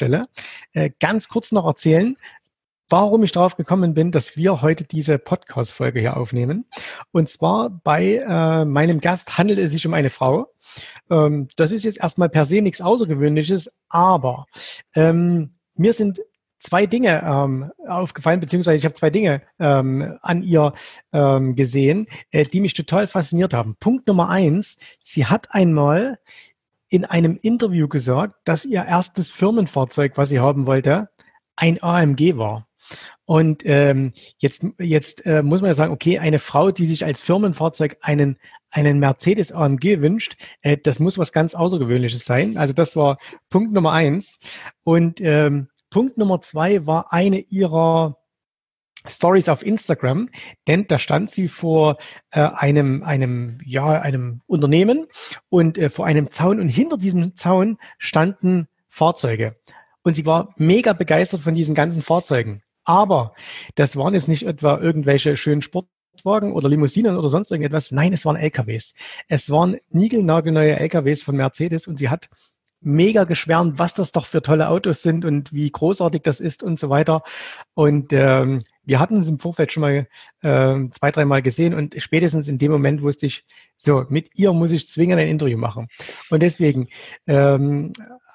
vorstelle, äh, ganz kurz noch erzählen, warum ich darauf gekommen bin, dass wir heute diese Podcast-Folge hier aufnehmen. Und zwar bei äh, meinem Gast handelt es sich um eine Frau. Ähm, das ist jetzt erstmal per se nichts Außergewöhnliches, aber ähm, mir sind zwei Dinge ähm, aufgefallen, beziehungsweise ich habe zwei Dinge ähm, an ihr ähm, gesehen, äh, die mich total fasziniert haben. Punkt Nummer eins, sie hat einmal in einem Interview gesagt, dass ihr erstes Firmenfahrzeug, was sie haben wollte, ein AMG war. Und ähm, jetzt, jetzt äh, muss man ja sagen, okay, eine Frau, die sich als Firmenfahrzeug einen, einen Mercedes AMG wünscht, äh, das muss was ganz Außergewöhnliches sein. Also das war Punkt Nummer eins. Und ähm, Punkt Nummer zwei war eine ihrer Stories auf Instagram, denn da stand sie vor äh, einem einem ja einem Unternehmen und äh, vor einem Zaun und hinter diesem Zaun standen Fahrzeuge und sie war mega begeistert von diesen ganzen Fahrzeugen. Aber das waren jetzt nicht etwa irgendwelche schönen Sportwagen oder Limousinen oder sonst irgendetwas. Nein, es waren LKWs. Es waren niegelnagelneue LKWs von Mercedes und sie hat mega geschwärmt, was das doch für tolle Autos sind und wie großartig das ist und so weiter. Und ähm, wir hatten es im Vorfeld schon mal äh, zwei, dreimal gesehen und spätestens in dem Moment wusste ich, so, mit ihr muss ich zwingend ein Interview machen. Und deswegen ähm,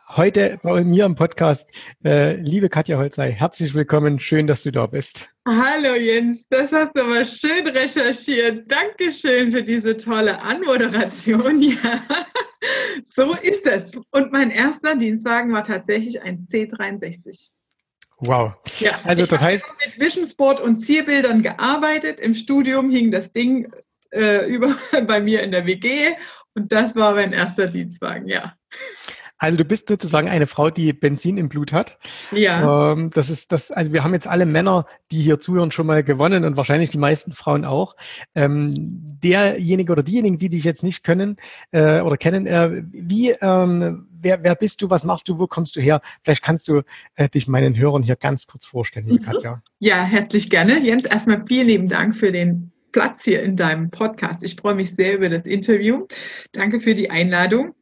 heute bei mir im Podcast, äh, liebe Katja Holzei, herzlich willkommen, schön, dass du da bist. Hallo Jens, das hast du aber schön recherchiert. Dankeschön für diese tolle Anmoderation. Ja. So ist es. Und mein erster Dienstwagen war tatsächlich ein C63. Wow. Ja, also ich das heißt mit Vision Sport und Zielbildern gearbeitet. Im Studium hing das Ding äh, über bei mir in der WG und das war mein erster Dienstwagen. Ja. Also du bist sozusagen eine Frau, die Benzin im Blut hat. Ja. Ähm, das ist das. Also wir haben jetzt alle Männer, die hier zuhören, schon mal gewonnen und wahrscheinlich die meisten Frauen auch. Ähm, derjenige oder diejenigen, die dich jetzt nicht können äh, oder kennen, äh, wie ähm, wer, wer bist du? Was machst du? Wo kommst du her? Vielleicht kannst du äh, dich meinen Hörern hier ganz kurz vorstellen, mhm. Katja. Ja, herzlich gerne. Jens, erstmal vielen lieben Dank für den Platz hier in deinem Podcast. Ich freue mich sehr über das Interview. Danke für die Einladung.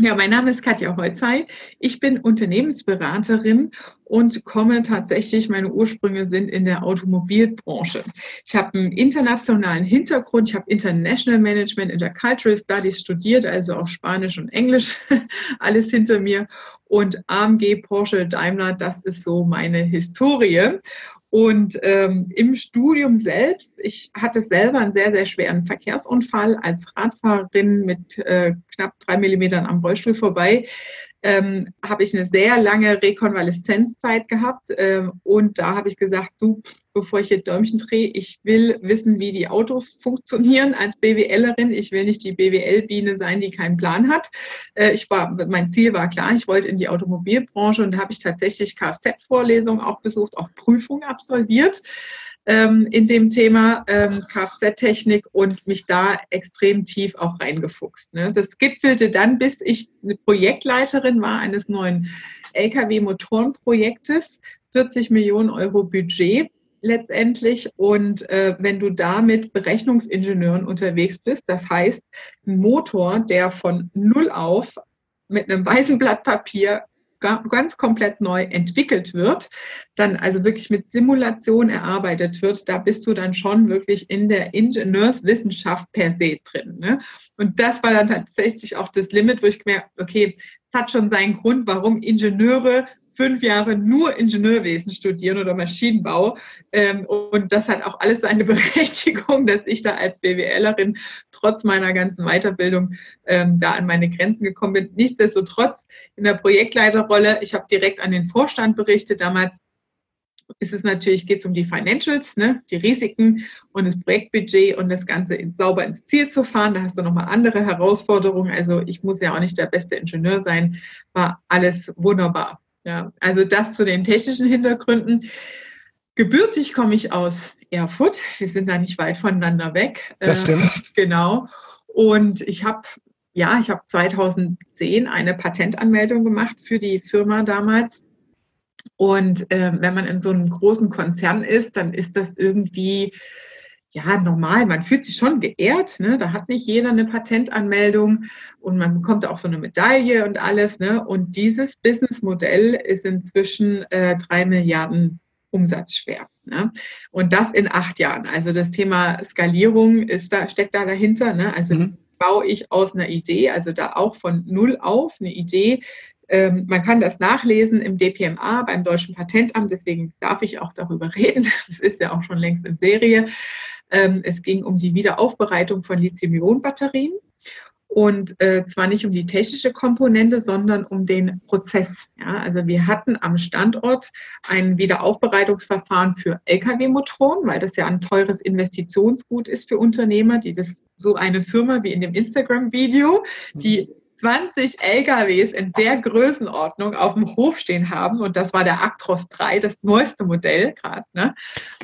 Ja, mein Name ist Katja Holzei. Ich bin Unternehmensberaterin und komme tatsächlich, meine Ursprünge sind in der Automobilbranche. Ich habe einen internationalen Hintergrund. Ich habe International Management Intercultural Studies studiert, also auch Spanisch und Englisch, alles hinter mir. Und AMG, Porsche, Daimler, das ist so meine Historie. Und ähm, im Studium selbst, ich hatte selber einen sehr, sehr schweren Verkehrsunfall als Radfahrerin mit äh, knapp drei Millimetern am Rollstuhl vorbei ähm, habe ich eine sehr lange Rekonvaleszenzzeit gehabt ähm, und da habe ich gesagt, du, bevor ich hier Däumchen drehe, ich will wissen, wie die Autos funktionieren als BWLerin. Ich will nicht die BWL-Biene sein, die keinen Plan hat. Äh, ich war, mein Ziel war klar, ich wollte in die Automobilbranche und da habe ich tatsächlich Kfz-Vorlesungen auch besucht, auch Prüfungen absolviert ähm, in dem Thema ähm, Kfz-Technik und mich da extrem tief auch reingefuchst. Ne? Das gipfelte dann, bis ich eine Projektleiterin war eines neuen Lkw-Motorenprojektes, 40 Millionen Euro Budget letztendlich. Und äh, wenn du da mit Berechnungsingenieuren unterwegs bist, das heißt, ein Motor, der von null auf mit einem weißen Blatt Papier ganz komplett neu entwickelt wird, dann also wirklich mit Simulation erarbeitet wird, da bist du dann schon wirklich in der Ingenieurswissenschaft per se drin. Ne? Und das war dann tatsächlich auch das Limit, wo ich gemerkt, okay, es hat schon seinen Grund, warum Ingenieure fünf Jahre nur Ingenieurwesen studieren oder Maschinenbau. Ähm, und das hat auch alles seine Berechtigung, dass ich da als BWLerin trotz meiner ganzen Weiterbildung ähm, da an meine Grenzen gekommen bin. Nichtsdestotrotz in der Projektleiterrolle, ich habe direkt an den Vorstand berichtet. Damals ist es natürlich, geht es um die Financials, ne, die Risiken und das Projektbudget und das Ganze ins, sauber ins Ziel zu fahren. Da hast du nochmal andere Herausforderungen. Also ich muss ja auch nicht der beste Ingenieur sein. War alles wunderbar. Ja, also das zu den technischen Hintergründen. Gebürtig komme ich aus Erfurt. Wir sind da nicht weit voneinander weg. Das stimmt. Äh, genau. Und ich habe ja, ich habe 2010 eine Patentanmeldung gemacht für die Firma damals. Und äh, wenn man in so einem großen Konzern ist, dann ist das irgendwie ja, normal. Man fühlt sich schon geehrt. Ne? Da hat nicht jeder eine Patentanmeldung und man bekommt auch so eine Medaille und alles. Ne? Und dieses Businessmodell ist inzwischen äh, drei Milliarden Umsatz schwer. Ne? Und das in acht Jahren. Also das Thema Skalierung ist da, steckt da dahinter. Ne? Also mhm. baue ich aus einer Idee, also da auch von null auf eine Idee. Ähm, man kann das nachlesen im DPMA beim Deutschen Patentamt, deswegen darf ich auch darüber reden. Das ist ja auch schon längst in Serie. Ähm, es ging um die Wiederaufbereitung von Lithium-Ionen-Batterien. Und äh, zwar nicht um die technische Komponente, sondern um den Prozess. Ja, also wir hatten am Standort ein Wiederaufbereitungsverfahren für Lkw-Motoren, weil das ja ein teures Investitionsgut ist für Unternehmer, die das so eine Firma wie in dem Instagram-Video, die 20 LKWs in der Größenordnung auf dem Hof stehen haben. Und das war der Actros 3, das neueste Modell gerade. Ne?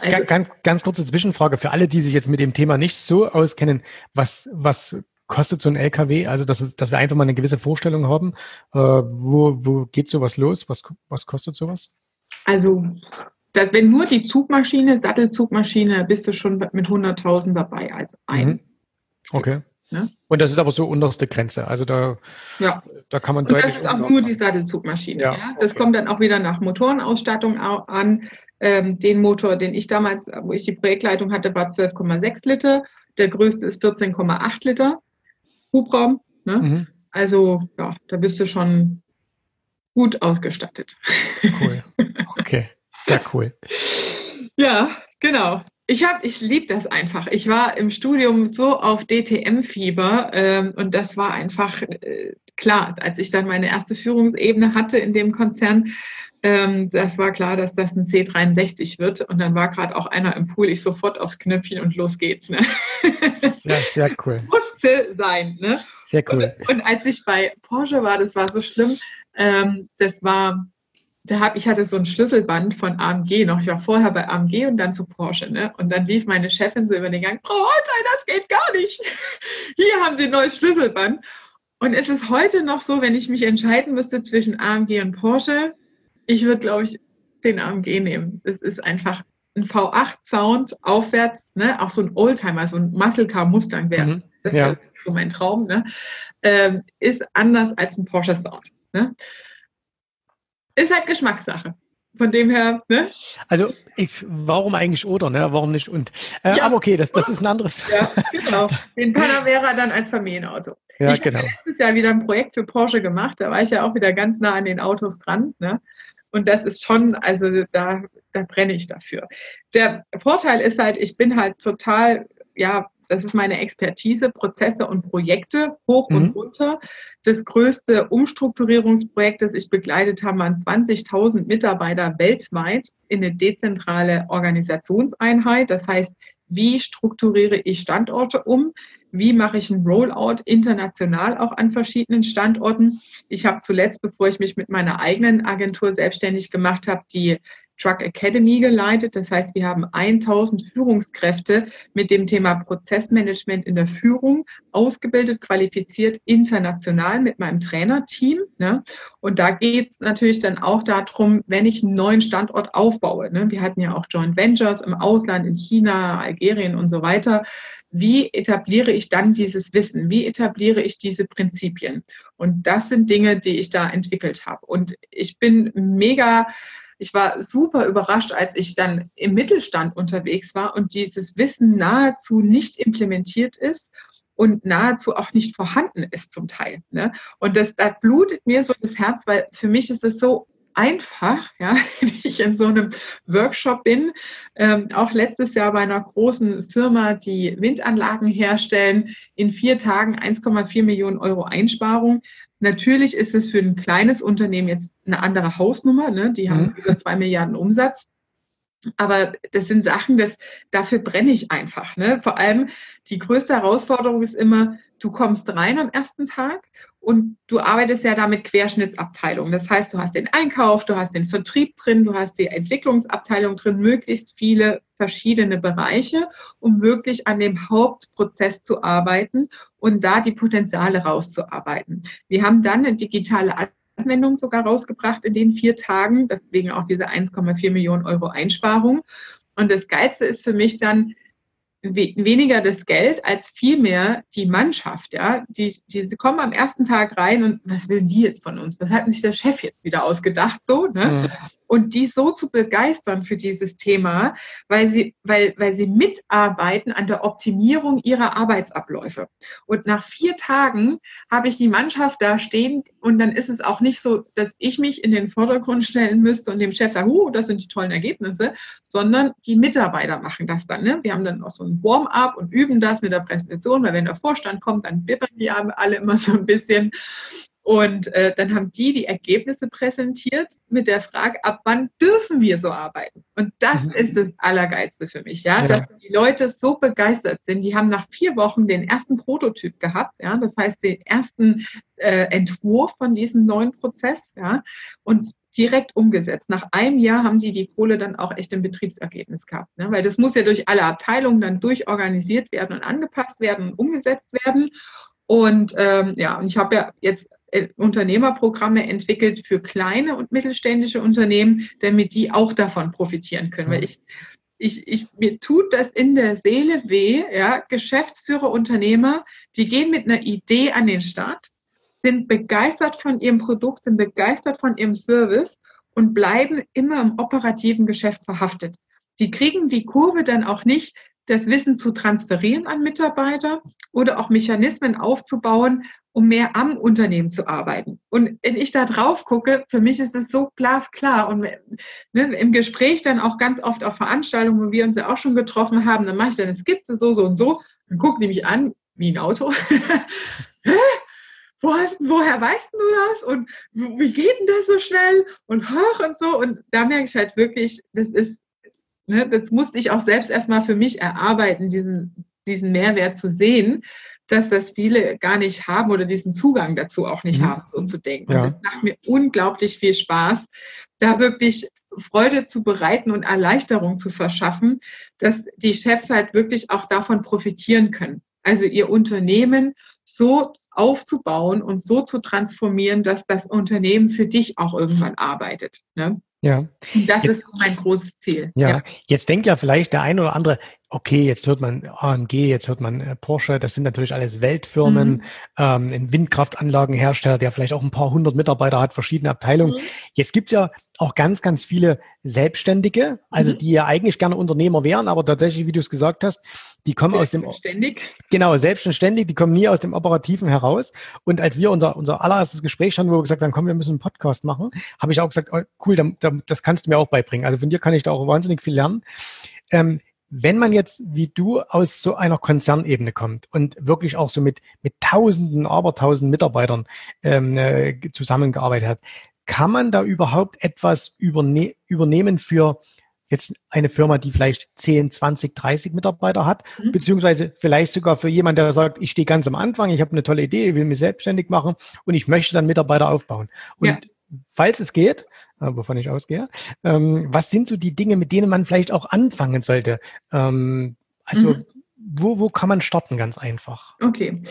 Also, ganz, ganz kurze Zwischenfrage für alle, die sich jetzt mit dem Thema nicht so auskennen. Was, was kostet so ein LKW? Also, dass, dass wir einfach mal eine gewisse Vorstellung haben. Äh, wo, wo geht sowas los? Was, was kostet sowas? Also, das, wenn nur die Zugmaschine, Sattelzugmaschine, bist du schon mit 100.000 dabei als ein. Mhm. Okay. Ne? Und das ist aber so unterste Grenze. Also da, ja. da kann man und deutlich. Das ist auch nur die Sattelzugmaschine. Ja, ja. Das okay. kommt dann auch wieder nach Motorenausstattung an. Ähm, den Motor, den ich damals, wo ich die Projektleitung hatte, war 12,6 Liter. Der größte ist 14,8 Liter. Hubraum. Ne? Mhm. Also ja, da bist du schon gut ausgestattet. Cool. Okay, sehr cool. ja, genau. Ich habe, ich liebe das einfach. Ich war im Studium so auf DTM-Fieber ähm, und das war einfach äh, klar, als ich dann meine erste Führungsebene hatte in dem Konzern. Ähm, das war klar, dass das ein C63 wird und dann war gerade auch einer im Pool. Ich sofort aufs Knöpfchen und los geht's. Ne? Ja, sehr cool. Musste sein. Ne? Sehr cool. Und, und, als ich bei Porsche war, das war so schlimm. Ähm, das war da hab, ich hatte so ein Schlüsselband von AMG noch. Ich war vorher bei AMG und dann zu Porsche, ne? Und dann lief meine Chefin so über den Gang, Frau Holstein, das geht gar nicht. Hier haben Sie ein neues Schlüsselband. Und es ist heute noch so, wenn ich mich entscheiden müsste zwischen AMG und Porsche, ich würde, glaube ich, den AMG nehmen. Es ist einfach ein V8-Sound aufwärts, ne? Auch so ein Oldtimer, so ein Muscle Car Mustang wäre. Mhm. Das ja. wäre so mein Traum, ne? Ähm, ist anders als ein Porsche Sound. Ne? Ist halt Geschmackssache. Von dem her, ne? Also ich, warum eigentlich oder, ne? Warum nicht und? Äh, ja. Aber okay, das, das ist ein anderes. Ja, genau. Den Panamera dann als Familienauto. Ja, ich genau. habe letztes Jahr wieder ein Projekt für Porsche gemacht. Da war ich ja auch wieder ganz nah an den Autos dran. Ne? Und das ist schon, also da, da brenne ich dafür. Der Vorteil ist halt, ich bin halt total, ja, das ist meine Expertise, Prozesse und Projekte hoch mhm. und runter. Das größte Umstrukturierungsprojekt, das ich begleitet habe, waren 20.000 Mitarbeiter weltweit in eine dezentrale Organisationseinheit. Das heißt, wie strukturiere ich Standorte um? Wie mache ich ein Rollout international auch an verschiedenen Standorten? Ich habe zuletzt, bevor ich mich mit meiner eigenen Agentur selbstständig gemacht habe, die Truck Academy geleitet. Das heißt, wir haben 1000 Führungskräfte mit dem Thema Prozessmanagement in der Führung ausgebildet, qualifiziert international mit meinem Trainerteam. Ne? Und da geht es natürlich dann auch darum, wenn ich einen neuen Standort aufbaue. Ne? Wir hatten ja auch Joint Ventures im Ausland, in China, Algerien und so weiter. Wie etabliere ich dann dieses Wissen? Wie etabliere ich diese Prinzipien? Und das sind Dinge, die ich da entwickelt habe. Und ich bin mega ich war super überrascht, als ich dann im Mittelstand unterwegs war und dieses Wissen nahezu nicht implementiert ist und nahezu auch nicht vorhanden ist zum Teil. Ne? Und das, da blutet mir so das Herz, weil für mich ist es so einfach, ja, wenn ich in so einem Workshop bin, ähm, auch letztes Jahr bei einer großen Firma, die Windanlagen herstellen, in vier Tagen 1,4 Millionen Euro Einsparung. Natürlich ist es für ein kleines Unternehmen jetzt eine andere Hausnummer, ne? die haben mhm. über zwei Milliarden Umsatz. Aber das sind Sachen, das, dafür brenne ich einfach. Ne? Vor allem die größte Herausforderung ist immer, du kommst rein am ersten Tag und du arbeitest ja da mit Querschnittsabteilungen. Das heißt, du hast den Einkauf, du hast den Vertrieb drin, du hast die Entwicklungsabteilung drin, möglichst viele verschiedene Bereiche, um wirklich an dem Hauptprozess zu arbeiten und da die Potenziale rauszuarbeiten. Wir haben dann eine digitale Anwendung sogar rausgebracht in den vier Tagen, deswegen auch diese 1,4 Millionen Euro Einsparung. Und das Geilste ist für mich dann, weniger das Geld als vielmehr die Mannschaft, ja. Die, die sie kommen am ersten Tag rein und was will die jetzt von uns? Was hat sich der Chef jetzt wieder ausgedacht, so, ne? Mhm. Und die so zu begeistern für dieses Thema, weil sie, weil, weil sie mitarbeiten an der Optimierung ihrer Arbeitsabläufe. Und nach vier Tagen habe ich die Mannschaft da stehen und dann ist es auch nicht so, dass ich mich in den Vordergrund stellen müsste und dem Chef sagen, uh, das sind die tollen Ergebnisse, sondern die Mitarbeiter machen das dann. Ne? Wir haben dann auch so ein Warm-up und üben das mit der Präsentation, weil wenn der Vorstand kommt, dann bibbern die alle immer so ein bisschen. Und äh, dann haben die die Ergebnisse präsentiert mit der Frage, ab wann dürfen wir so arbeiten? Und das mhm. ist das Allergeilste für mich, ja? ja, dass die Leute so begeistert sind. Die haben nach vier Wochen den ersten Prototyp gehabt, ja, das heißt den ersten äh, Entwurf von diesem neuen Prozess, ja, und direkt umgesetzt. Nach einem Jahr haben sie die Kohle dann auch echt im Betriebsergebnis gehabt, ne? weil das muss ja durch alle Abteilungen dann durchorganisiert werden und angepasst werden und umgesetzt werden. Und ähm, ja, und ich habe ja jetzt Unternehmerprogramme entwickelt für kleine und mittelständische Unternehmen, damit die auch davon profitieren können. Weil ich, ich, ich, mir tut das in der Seele weh, ja, Geschäftsführer, Unternehmer, die gehen mit einer Idee an den Start, sind begeistert von ihrem Produkt, sind begeistert von ihrem Service und bleiben immer im operativen Geschäft verhaftet. Die kriegen die Kurve dann auch nicht, das Wissen zu transferieren an Mitarbeiter oder auch Mechanismen aufzubauen, um mehr am Unternehmen zu arbeiten. Und wenn ich da drauf gucke, für mich ist es so glasklar. Und ne, im Gespräch dann auch ganz oft auf Veranstaltungen, wo wir uns ja auch schon getroffen haben, dann mache ich dann eine Skizze so, so und so. Dann gucken die mich an, wie ein Auto. Wo hast, woher weißt du das? Und wie geht denn das so schnell? Und hoch und so. Und da merke ich halt wirklich, das ist, ne, das musste ich auch selbst erstmal für mich erarbeiten, diesen, diesen Mehrwert zu sehen dass das viele gar nicht haben oder diesen Zugang dazu auch nicht mhm. haben, so zu denken. Ja. Und das macht mir unglaublich viel Spaß, da wirklich Freude zu bereiten und Erleichterung zu verschaffen, dass die Chefs halt wirklich auch davon profitieren können. Also ihr Unternehmen so aufzubauen und so zu transformieren, dass das Unternehmen für dich auch irgendwann arbeitet. Ne? Ja. Und das jetzt, ist mein großes Ziel. Ja. ja. Jetzt denkt ja vielleicht der eine oder andere, okay, jetzt hört man AMG, jetzt hört man äh, Porsche, das sind natürlich alles Weltfirmen, mhm. ähm, ein Windkraftanlagenhersteller, der vielleicht auch ein paar hundert Mitarbeiter hat, verschiedene Abteilungen. Mhm. Jetzt gibt's ja auch ganz, ganz viele Selbstständige, also mhm. die ja eigentlich gerne Unternehmer wären, aber tatsächlich, wie du es gesagt hast, die kommen aus dem. Genau, selbstständig, die kommen nie aus dem Operativen heraus. Und als wir unser, unser allererstes Gespräch hatten, wo wir gesagt haben, komm, wir müssen einen Podcast machen, habe ich auch gesagt, oh, cool, da, da, das kannst du mir auch beibringen. Also von dir kann ich da auch wahnsinnig viel lernen. Ähm, wenn man jetzt wie du aus so einer Konzernebene kommt und wirklich auch so mit, mit Tausenden, Abertausend Mitarbeitern ähm, äh, zusammengearbeitet hat, kann man da überhaupt etwas überne übernehmen für jetzt eine Firma, die vielleicht 10, 20, 30 Mitarbeiter hat, mhm. beziehungsweise vielleicht sogar für jemanden, der sagt, ich stehe ganz am Anfang, ich habe eine tolle Idee, ich will mich selbstständig machen und ich möchte dann Mitarbeiter aufbauen. Und ja. Falls es geht, äh, wovon ich ausgehe, ähm, was sind so die Dinge, mit denen man vielleicht auch anfangen sollte? Ähm, also mhm. wo, wo kann man starten ganz einfach? Okay.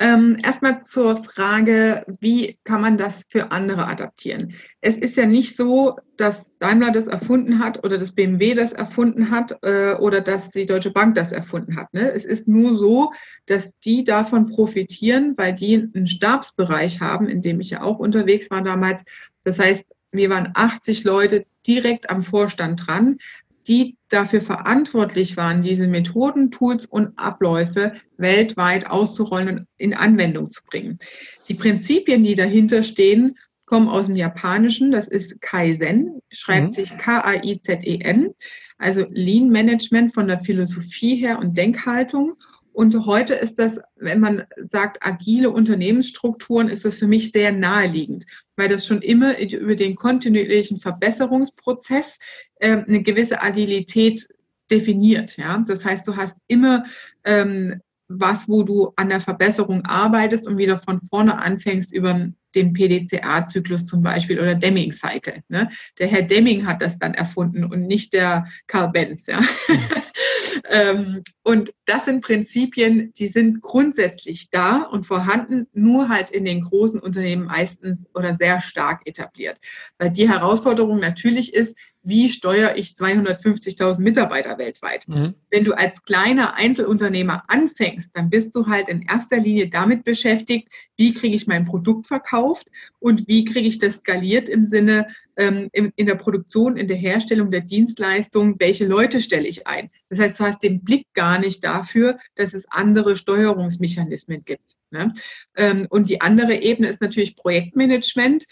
Ähm, erstmal zur Frage, wie kann man das für andere adaptieren? Es ist ja nicht so, dass Daimler das erfunden hat oder das BMW das erfunden hat äh, oder dass die Deutsche Bank das erfunden hat. Ne? Es ist nur so, dass die davon profitieren, weil die einen Stabsbereich haben, in dem ich ja auch unterwegs war damals. Das heißt, wir waren 80 Leute direkt am Vorstand dran, die dafür verantwortlich waren, diese Methoden, Tools und Abläufe weltweit auszurollen und in Anwendung zu bringen. Die Prinzipien, die dahinter stehen, kommen aus dem Japanischen. Das ist Kaizen, schreibt mhm. sich K-A-I-Z-E-N, also Lean Management von der Philosophie her und Denkhaltung. Und heute ist das, wenn man sagt agile Unternehmensstrukturen, ist das für mich sehr naheliegend, weil das schon immer über den kontinuierlichen Verbesserungsprozess äh, eine gewisse Agilität definiert. Ja, das heißt, du hast immer ähm, was, wo du an der Verbesserung arbeitest und wieder von vorne anfängst über den PDCA-Zyklus zum Beispiel oder Deming-Cycle. Ne? Der Herr Deming hat das dann erfunden und nicht der Karl Benz. Ja? Ähm, und das sind Prinzipien, die sind grundsätzlich da und vorhanden, nur halt in den großen Unternehmen meistens oder sehr stark etabliert. Weil die Herausforderung natürlich ist, wie steuere ich 250.000 Mitarbeiter weltweit. Mhm. Wenn du als kleiner Einzelunternehmer anfängst, dann bist du halt in erster Linie damit beschäftigt, wie kriege ich mein Produkt verkauft und wie kriege ich das skaliert im Sinne ähm, in, in der Produktion, in der Herstellung der Dienstleistung, welche Leute stelle ich ein. Das heißt, du hast den Blick gar nicht dafür, dass es andere Steuerungsmechanismen gibt. Ne? Ähm, und die andere Ebene ist natürlich Projektmanagement.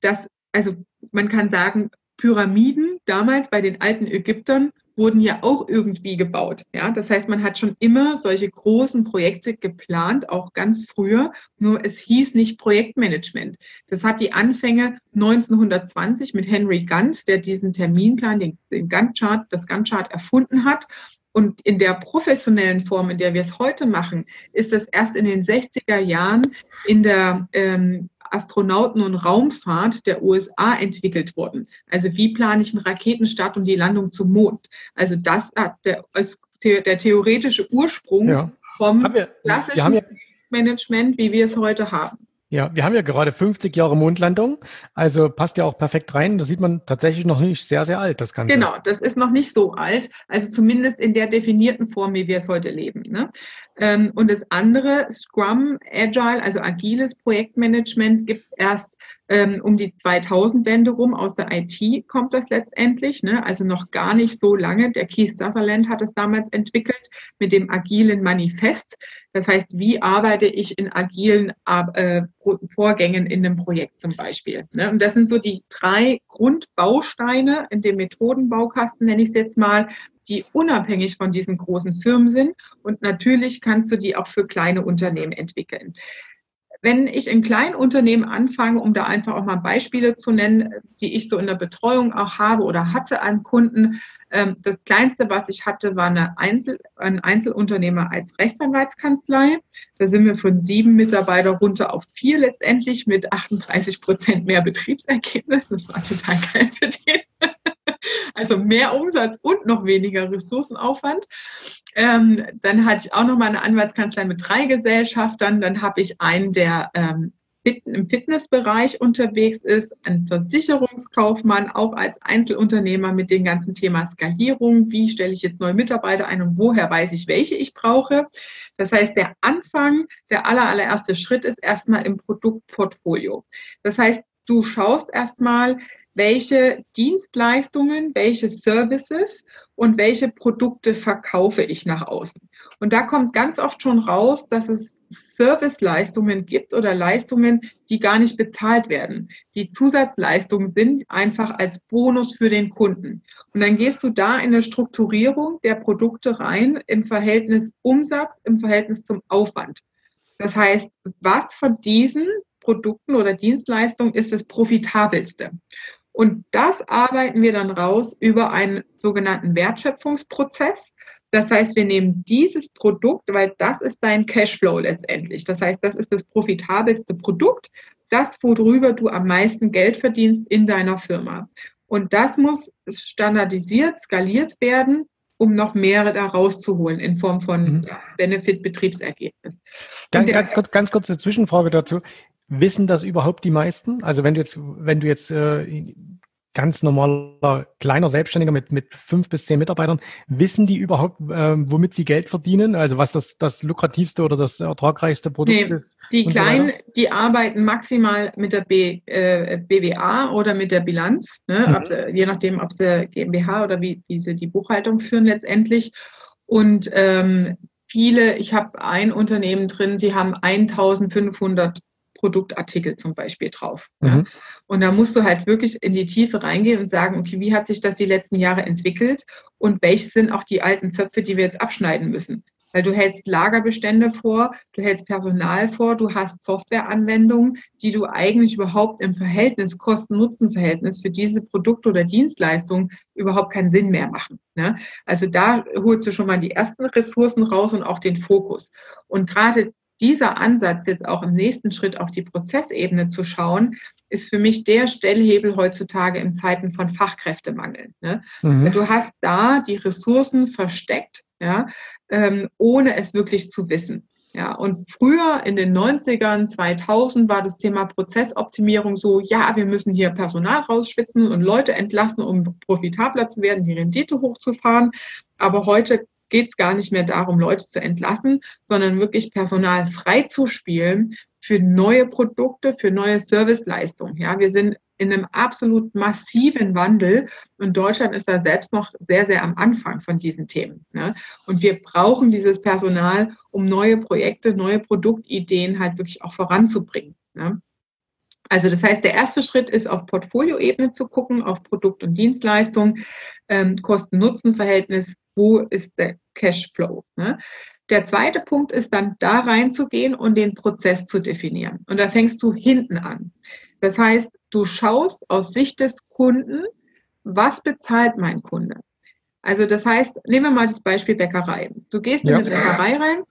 Das, also man kann sagen, Pyramiden damals bei den alten Ägyptern wurden ja auch irgendwie gebaut. Ja, das heißt, man hat schon immer solche großen Projekte geplant, auch ganz früher. Nur es hieß nicht Projektmanagement. Das hat die Anfänge 1920 mit Henry Gantt, der diesen Terminplan, den, den Gantt-Chart, das Gantt-Chart erfunden hat. Und in der professionellen Form, in der wir es heute machen, ist das erst in den 60er Jahren in der ähm, Astronauten- und Raumfahrt der USA entwickelt worden. Also wie plane ich einen Raketenstart und die Landung zum Mond? Also das hat der, der theoretische Ursprung ja. vom wir, klassischen wir ja, Management, wie wir es heute haben. Ja, wir haben ja gerade 50 Jahre Mondlandung, also passt ja auch perfekt rein. Da sieht man tatsächlich noch nicht sehr, sehr alt, das Ganze. Genau, das ist noch nicht so alt, also zumindest in der definierten Form, wie wir es heute leben. Ne? Ähm, und das andere, Scrum, Agile, also agiles Projektmanagement, gibt es erst ähm, um die 2000-Wende rum. Aus der IT kommt das letztendlich, ne? also noch gar nicht so lange. Der Keith Sutherland hat es damals entwickelt mit dem agilen Manifest. Das heißt, wie arbeite ich in agilen äh, Vorgängen in einem Projekt zum Beispiel? Ne? Und das sind so die drei Grundbausteine in dem Methodenbaukasten, nenne ich es jetzt mal, die unabhängig von diesen großen Firmen sind. Und natürlich kannst du die auch für kleine Unternehmen entwickeln. Wenn ich in kleinen Unternehmen anfange, um da einfach auch mal Beispiele zu nennen, die ich so in der Betreuung auch habe oder hatte an Kunden, das kleinste, was ich hatte, war eine Einzel ein Einzelunternehmer als Rechtsanwaltskanzlei. Da sind wir von sieben Mitarbeiter runter auf vier letztendlich mit 38 Prozent mehr Betriebsergebnis. Das war total geil für den. Also mehr Umsatz und noch weniger Ressourcenaufwand. Ähm, dann hatte ich auch noch mal eine Anwaltskanzlei mit drei Gesellschaftern. Dann habe ich einen, der ähm, im Fitnessbereich unterwegs ist, ein Versicherungskaufmann, auch als Einzelunternehmer mit dem ganzen Thema Skalierung. Wie stelle ich jetzt neue Mitarbeiter ein und woher weiß ich, welche ich brauche? Das heißt, der Anfang, der aller, allererste Schritt ist erstmal im Produktportfolio. Das heißt, du schaust erstmal, welche Dienstleistungen, welche Services und welche Produkte verkaufe ich nach außen. Und da kommt ganz oft schon raus, dass es Serviceleistungen gibt oder Leistungen, die gar nicht bezahlt werden. Die Zusatzleistungen sind einfach als Bonus für den Kunden. Und dann gehst du da in eine Strukturierung der Produkte rein im Verhältnis Umsatz, im Verhältnis zum Aufwand. Das heißt, was von diesen Produkten oder Dienstleistungen ist das profitabelste? Und das arbeiten wir dann raus über einen sogenannten Wertschöpfungsprozess. Das heißt, wir nehmen dieses Produkt, weil das ist dein Cashflow letztendlich. Das heißt, das ist das profitabelste Produkt, das, worüber du am meisten Geld verdienst in deiner Firma. Und das muss standardisiert, skaliert werden, um noch mehr da rauszuholen in Form von mhm. Benefit-Betriebsergebnis. Ganz, ganz, kurz, ganz kurze Zwischenfrage dazu. Wissen das überhaupt die meisten? Also wenn du jetzt, wenn du jetzt äh, ganz normaler kleiner Selbstständiger mit, mit fünf bis zehn Mitarbeitern, wissen die überhaupt, äh, womit sie Geld verdienen? Also was das, das lukrativste oder das ertragreichste Produkt nee, ist? Die Kleinen, so die arbeiten maximal mit der B, äh, BWA oder mit der Bilanz, ne? Mhm. Ab, je nachdem, ob sie GmbH oder wie, wie sie die Buchhaltung führen letztendlich. Und ähm, viele, ich habe ein Unternehmen drin, die haben 1500 Produktartikel zum Beispiel drauf. Mhm. Ja. Und da musst du halt wirklich in die Tiefe reingehen und sagen, okay, wie hat sich das die letzten Jahre entwickelt und welche sind auch die alten Zöpfe, die wir jetzt abschneiden müssen? Weil du hältst Lagerbestände vor, du hältst Personal vor, du hast Softwareanwendungen, die du eigentlich überhaupt im Verhältnis, Kosten-Nutzen-Verhältnis für diese Produkte oder Dienstleistungen überhaupt keinen Sinn mehr machen. Ne? Also da holst du schon mal die ersten Ressourcen raus und auch den Fokus. Und gerade dieser Ansatz jetzt auch im nächsten Schritt auf die Prozessebene zu schauen, ist für mich der Stellhebel heutzutage in Zeiten von Fachkräftemangel. Ne? Mhm. Du hast da die Ressourcen versteckt, ja, ähm, ohne es wirklich zu wissen. Ja, und früher in den 90ern, 2000 war das Thema Prozessoptimierung so, ja, wir müssen hier Personal rausschwitzen und Leute entlassen, um profitabler zu werden, die Rendite hochzufahren. Aber heute geht es gar nicht mehr darum, Leute zu entlassen, sondern wirklich Personal freizuspielen für neue Produkte, für neue Serviceleistungen. Ja, wir sind in einem absolut massiven Wandel und Deutschland ist da selbst noch sehr, sehr am Anfang von diesen Themen. Ne? Und wir brauchen dieses Personal, um neue Projekte, neue Produktideen halt wirklich auch voranzubringen. Ne? Also das heißt, der erste Schritt ist auf Portfolioebene zu gucken, auf Produkt und Dienstleistung, ähm, Kosten-Nutzen-Verhältnis, wo ist der Cashflow. Ne? Der zweite Punkt ist dann da reinzugehen und den Prozess zu definieren. Und da fängst du hinten an. Das heißt, du schaust aus Sicht des Kunden, was bezahlt mein Kunde? Also das heißt, nehmen wir mal das Beispiel Bäckerei. Du gehst ja. in eine Bäckerei rein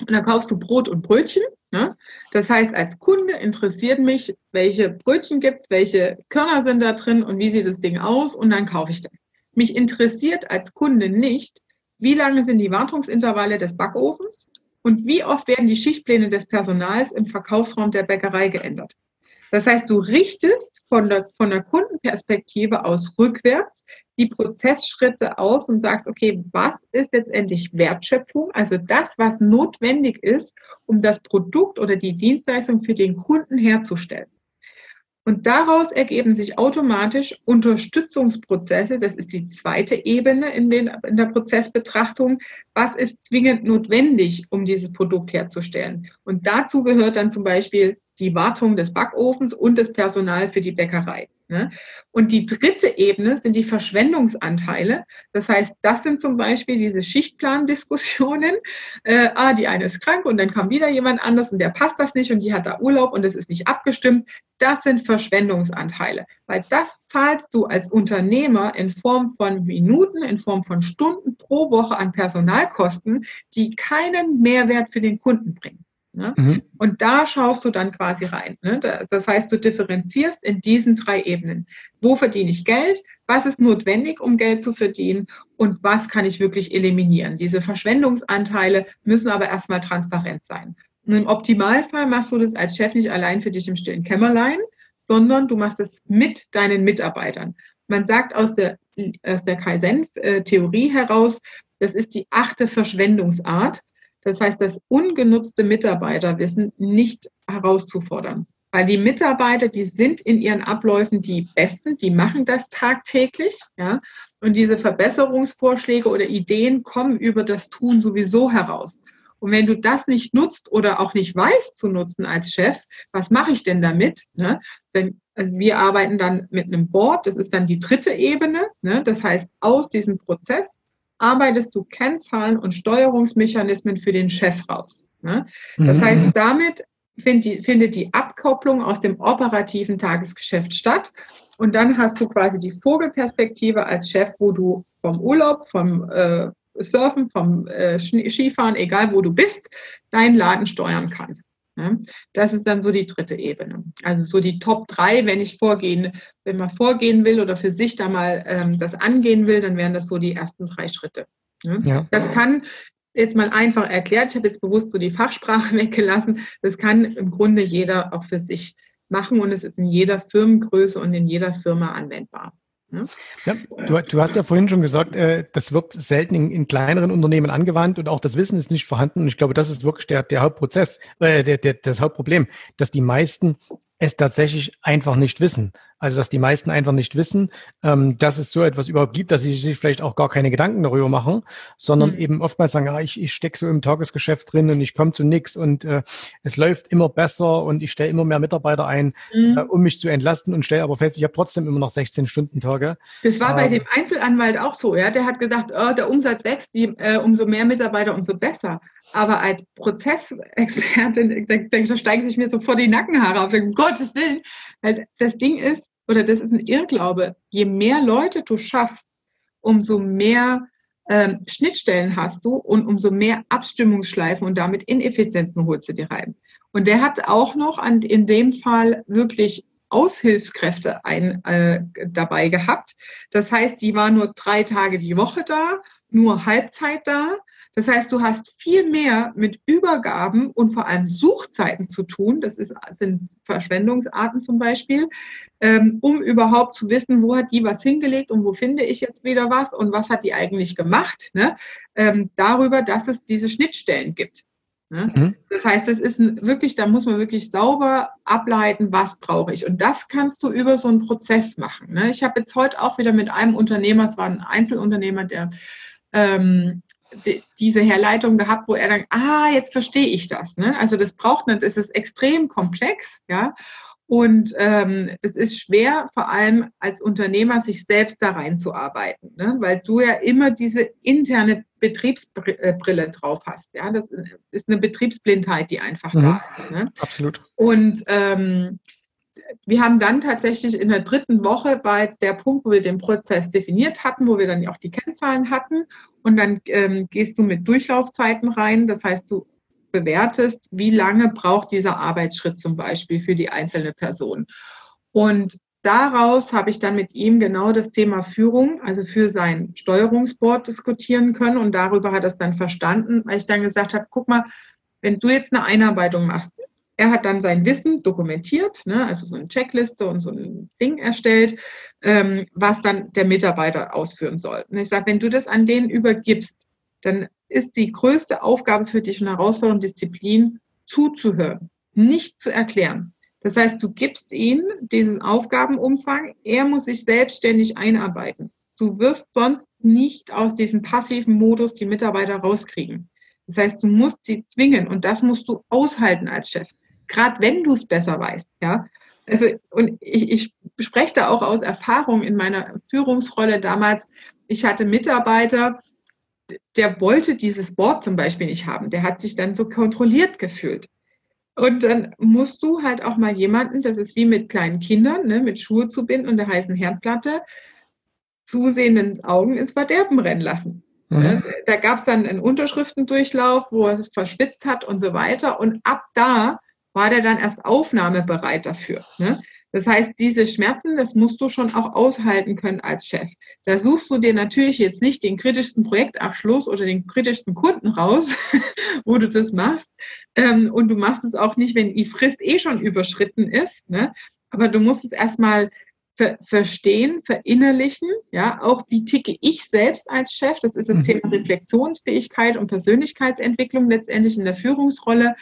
und dann kaufst du Brot und Brötchen. Ne? Das heißt, als Kunde interessiert mich, welche Brötchen gibt's, welche Körner sind da drin und wie sieht das Ding aus und dann kaufe ich das. Mich interessiert als Kunde nicht, wie lange sind die Wartungsintervalle des Backofens und wie oft werden die Schichtpläne des Personals im Verkaufsraum der Bäckerei geändert. Das heißt, du richtest von der, von der Kundenperspektive aus rückwärts die Prozessschritte aus und sagst, okay, was ist letztendlich Wertschöpfung? Also das, was notwendig ist, um das Produkt oder die Dienstleistung für den Kunden herzustellen. Und daraus ergeben sich automatisch Unterstützungsprozesse. Das ist die zweite Ebene in, den, in der Prozessbetrachtung. Was ist zwingend notwendig, um dieses Produkt herzustellen? Und dazu gehört dann zum Beispiel die Wartung des Backofens und das Personal für die Bäckerei. Ne? Und die dritte Ebene sind die Verschwendungsanteile. Das heißt, das sind zum Beispiel diese Schichtplandiskussionen. Äh, ah, die eine ist krank und dann kam wieder jemand anders und der passt das nicht und die hat da Urlaub und es ist nicht abgestimmt. Das sind Verschwendungsanteile, weil das zahlst du als Unternehmer in Form von Minuten, in Form von Stunden pro Woche an Personalkosten, die keinen Mehrwert für den Kunden bringen. Ne? Mhm. Und da schaust du dann quasi rein. Ne? Das heißt, du differenzierst in diesen drei Ebenen. Wo verdiene ich Geld? Was ist notwendig, um Geld zu verdienen? Und was kann ich wirklich eliminieren? Diese Verschwendungsanteile müssen aber erstmal transparent sein. Und im Optimalfall machst du das als Chef nicht allein für dich im stillen Kämmerlein, sondern du machst es mit deinen Mitarbeitern. Man sagt aus der, aus der Kaizen-Theorie heraus, das ist die achte Verschwendungsart. Das heißt, das ungenutzte Mitarbeiterwissen nicht herauszufordern. Weil die Mitarbeiter, die sind in ihren Abläufen die Besten, die machen das tagtäglich, ja. Und diese Verbesserungsvorschläge oder Ideen kommen über das Tun sowieso heraus. Und wenn du das nicht nutzt oder auch nicht weißt zu nutzen als Chef, was mache ich denn damit? Ne? Denn, also wir arbeiten dann mit einem Board, das ist dann die dritte Ebene. Ne? Das heißt, aus diesem Prozess arbeitest du Kennzahlen und Steuerungsmechanismen für den Chef raus. Ne? Das mhm. heißt, damit find die, findet die Abkopplung aus dem operativen Tagesgeschäft statt. Und dann hast du quasi die Vogelperspektive als Chef, wo du vom Urlaub, vom äh, Surfen, vom äh, Skifahren, egal wo du bist, deinen Laden steuern kannst. Ne? Das ist dann so die dritte Ebene. Also so die Top drei, wenn ich vorgehen, wenn man vorgehen will oder für sich da mal ähm, das angehen will, dann wären das so die ersten drei Schritte. Ne? Ja. Das kann jetzt mal einfach erklärt, ich habe jetzt bewusst so die Fachsprache weggelassen, das kann im Grunde jeder auch für sich machen und es ist in jeder Firmengröße und in jeder Firma anwendbar. Ne? Ja, du, du, hast ja vorhin schon gesagt, äh, das wird selten in, in, kleineren Unternehmen angewandt und auch das Wissen ist nicht vorhanden. Und ich glaube, das ist wirklich der, der Hauptprozess, äh, der, der, das Hauptproblem, dass die meisten es tatsächlich einfach nicht wissen. Also dass die meisten einfach nicht wissen, ähm, dass es so etwas überhaupt gibt, dass sie sich vielleicht auch gar keine Gedanken darüber machen, sondern mhm. eben oftmals sagen, ah, ich, ich stecke so im Tagesgeschäft drin und ich komme zu nichts und äh, es läuft immer besser und ich stelle immer mehr Mitarbeiter ein, mhm. äh, um mich zu entlasten und stelle aber fest, ich habe trotzdem immer noch 16 Stunden Tage. Das war bei ähm, dem Einzelanwalt auch so, ja. Der hat gesagt, oh, der Umsatz wächst, die, äh, umso mehr Mitarbeiter, umso besser. Aber als Prozessexpertin, da, da steigen sich mir sofort die Nackenhaare auf. Um Gottes Willen. Weil das Ding ist, oder das ist ein Irrglaube, je mehr Leute du schaffst, umso mehr ähm, Schnittstellen hast du und umso mehr Abstimmungsschleifen und damit Ineffizienzen holst du dir rein. Und der hat auch noch an, in dem Fall wirklich Aushilfskräfte ein, äh, dabei gehabt. Das heißt, die waren nur drei Tage die Woche da, nur Halbzeit da. Das heißt, du hast viel mehr mit Übergaben und vor allem Suchzeiten zu tun. Das ist, sind Verschwendungsarten zum Beispiel, ähm, um überhaupt zu wissen, wo hat die was hingelegt und wo finde ich jetzt wieder was und was hat die eigentlich gemacht. Ne? Ähm, darüber, dass es diese Schnittstellen gibt. Ne? Mhm. Das heißt, es ist wirklich, da muss man wirklich sauber ableiten, was brauche ich. Und das kannst du über so einen Prozess machen. Ne? Ich habe jetzt heute auch wieder mit einem Unternehmer, es war ein Einzelunternehmer, der ähm, diese Herleitung gehabt, wo er dann, ah, jetzt verstehe ich das. Ne? Also das braucht nicht, es ist extrem komplex, ja. Und ähm, das ist schwer, vor allem als Unternehmer, sich selbst da reinzuarbeiten, ne? weil du ja immer diese interne Betriebsbrille drauf hast. Ja, das ist eine Betriebsblindheit, die einfach mhm. da ist. Ne? Absolut. Und ähm, wir haben dann tatsächlich in der dritten Woche jetzt der Punkt, wo wir den Prozess definiert hatten, wo wir dann auch die Kennzahlen hatten. Und dann ähm, gehst du mit Durchlaufzeiten rein. Das heißt, du bewertest, wie lange braucht dieser Arbeitsschritt zum Beispiel für die einzelne Person. Und daraus habe ich dann mit ihm genau das Thema Führung, also für sein Steuerungsboard diskutieren können. Und darüber hat er es dann verstanden, weil ich dann gesagt habe, guck mal, wenn du jetzt eine Einarbeitung machst, er hat dann sein Wissen dokumentiert, ne, also so eine Checkliste und so ein Ding erstellt, ähm, was dann der Mitarbeiter ausführen soll. Und ich sage, wenn du das an den übergibst, dann ist die größte Aufgabe für dich und Herausforderung, Disziplin, zuzuhören, nicht zu erklären. Das heißt, du gibst ihm diesen Aufgabenumfang, er muss sich selbstständig einarbeiten. Du wirst sonst nicht aus diesem passiven Modus die Mitarbeiter rauskriegen. Das heißt, du musst sie zwingen und das musst du aushalten als Chef. Gerade wenn du es besser weißt, ja. Also, und ich, ich spreche da auch aus Erfahrung in meiner Führungsrolle damals. Ich hatte Mitarbeiter, der wollte dieses Board zum Beispiel nicht haben. Der hat sich dann so kontrolliert gefühlt. Und dann musst du halt auch mal jemanden, das ist wie mit kleinen Kindern, ne, mit Schuhe zu binden und der heißen Herdplatte, zusehenden Augen ins Verderben rennen lassen. Mhm. Ne? Da gab es dann einen Unterschriftendurchlauf, wo er es verschwitzt hat und so weiter. Und ab da war der dann erst aufnahmebereit dafür. Ne? Das heißt, diese Schmerzen, das musst du schon auch aushalten können als Chef. Da suchst du dir natürlich jetzt nicht den kritischsten Projektabschluss oder den kritischsten Kunden raus, wo du das machst. Ähm, und du machst es auch nicht, wenn die Frist eh schon überschritten ist. Ne? Aber du musst es erstmal ver verstehen, verinnerlichen, ja, auch wie ticke ich selbst als Chef. Das ist das mhm. Thema Reflexionsfähigkeit und Persönlichkeitsentwicklung letztendlich in der Führungsrolle.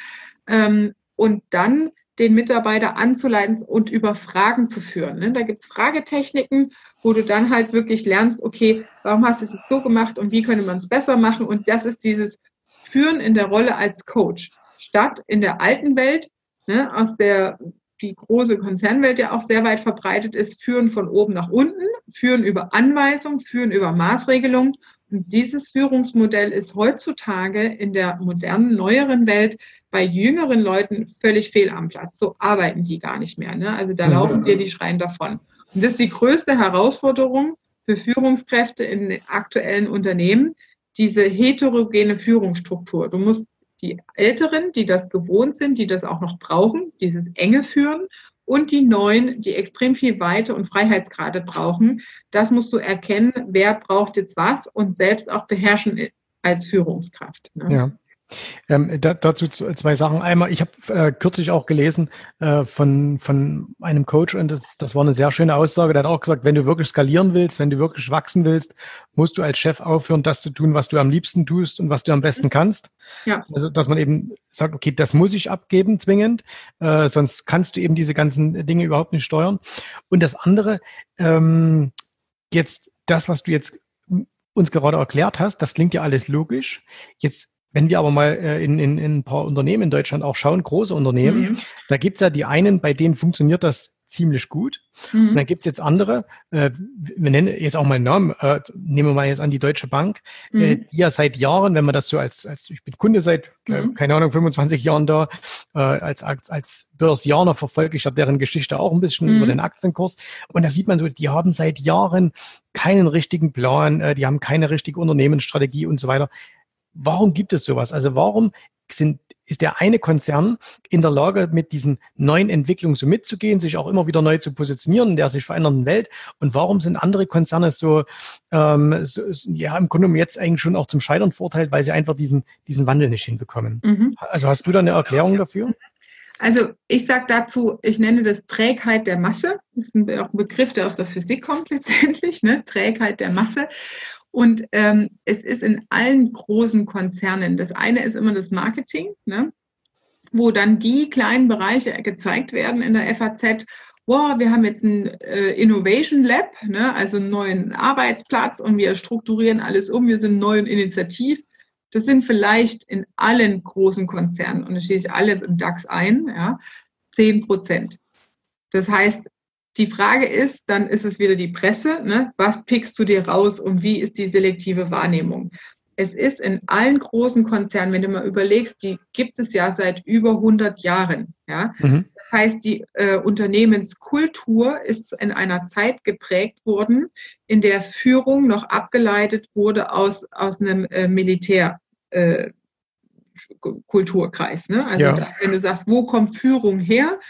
Ähm, und dann den Mitarbeiter anzuleiten und über Fragen zu führen. Ne? Da gibt's Fragetechniken, wo du dann halt wirklich lernst, okay, warum hast du es jetzt so gemacht und wie könnte man es besser machen? Und das ist dieses Führen in der Rolle als Coach. Statt in der alten Welt, ne, aus der die große Konzernwelt ja auch sehr weit verbreitet ist, führen von oben nach unten, führen über Anweisung, führen über Maßregelung dieses Führungsmodell ist heutzutage in der modernen, neueren Welt bei jüngeren Leuten völlig fehl am Platz. So arbeiten die gar nicht mehr. Ne? Also da mhm. laufen dir die Schreien davon. Und das ist die größte Herausforderung für Führungskräfte in aktuellen Unternehmen, diese heterogene Führungsstruktur. Du musst die Älteren, die das gewohnt sind, die das auch noch brauchen, dieses enge Führen und die Neuen, die extrem viel Weite und Freiheitsgrade brauchen. Das musst du erkennen, wer braucht jetzt was und selbst auch beherrschen als Führungskraft. Ne? Ja. Ähm, da, dazu zwei Sachen. Einmal, ich habe äh, kürzlich auch gelesen äh, von, von einem Coach und das, das, war eine sehr schöne Aussage. Der hat auch gesagt, wenn du wirklich skalieren willst, wenn du wirklich wachsen willst, musst du als Chef aufhören, das zu tun, was du am liebsten tust und was du am besten kannst. Ja. Also, dass man eben sagt, okay, das muss ich abgeben zwingend, äh, sonst kannst du eben diese ganzen Dinge überhaupt nicht steuern. Und das andere, ähm, jetzt das, was du jetzt uns gerade erklärt hast, das klingt ja alles logisch. Jetzt wenn wir aber mal äh, in, in, in ein paar Unternehmen in Deutschland auch schauen, große Unternehmen, mhm. da gibt's ja die einen, bei denen funktioniert das ziemlich gut. Mhm. Und dann gibt's jetzt andere, äh, wir nennen jetzt auch mal einen Namen, äh, nehmen wir mal jetzt an die Deutsche Bank, äh, mhm. äh, die ja seit Jahren, wenn man das so als, als ich bin Kunde seit, mhm. keine Ahnung, 25 Jahren da, äh, als, als, als Börsianer verfolge ich habe deren Geschichte auch ein bisschen über mhm. den Aktienkurs. Und da sieht man so, die haben seit Jahren keinen richtigen Plan, äh, die haben keine richtige Unternehmensstrategie und so weiter warum gibt es sowas? Also warum sind, ist der eine Konzern in der Lage, mit diesen neuen Entwicklungen so mitzugehen, sich auch immer wieder neu zu positionieren in der sich verändernden Welt? Und warum sind andere Konzerne so, ähm, so ja, im Grunde jetzt eigentlich schon auch zum Scheitern verurteilt, weil sie einfach diesen, diesen Wandel nicht hinbekommen? Mhm. Also hast du da eine Erklärung dafür? Also ich sage dazu, ich nenne das Trägheit der Masse. Das ist ein, auch ein Begriff, der aus der Physik kommt letztendlich, ne? Trägheit der Masse. Und ähm, es ist in allen großen Konzernen. Das eine ist immer das Marketing, ne? wo dann die kleinen Bereiche gezeigt werden in der FAZ. Wow, wir haben jetzt ein äh, Innovation Lab, ne? also einen neuen Arbeitsplatz und wir strukturieren alles um. Wir sind neu und initiativ. Das sind vielleicht in allen großen Konzernen, und da stehe ich alle im DAX ein, ja, 10 Prozent. Das heißt, die Frage ist, dann ist es wieder die Presse, ne? was pickst du dir raus und wie ist die selektive Wahrnehmung? Es ist in allen großen Konzernen, wenn du mal überlegst, die gibt es ja seit über 100 Jahren. Ja? Mhm. Das heißt, die äh, Unternehmenskultur ist in einer Zeit geprägt worden, in der Führung noch abgeleitet wurde aus, aus einem äh, Militär. Äh, Kulturkreis. Ne? Also ja. da, wenn du sagst, wo kommt Führung her,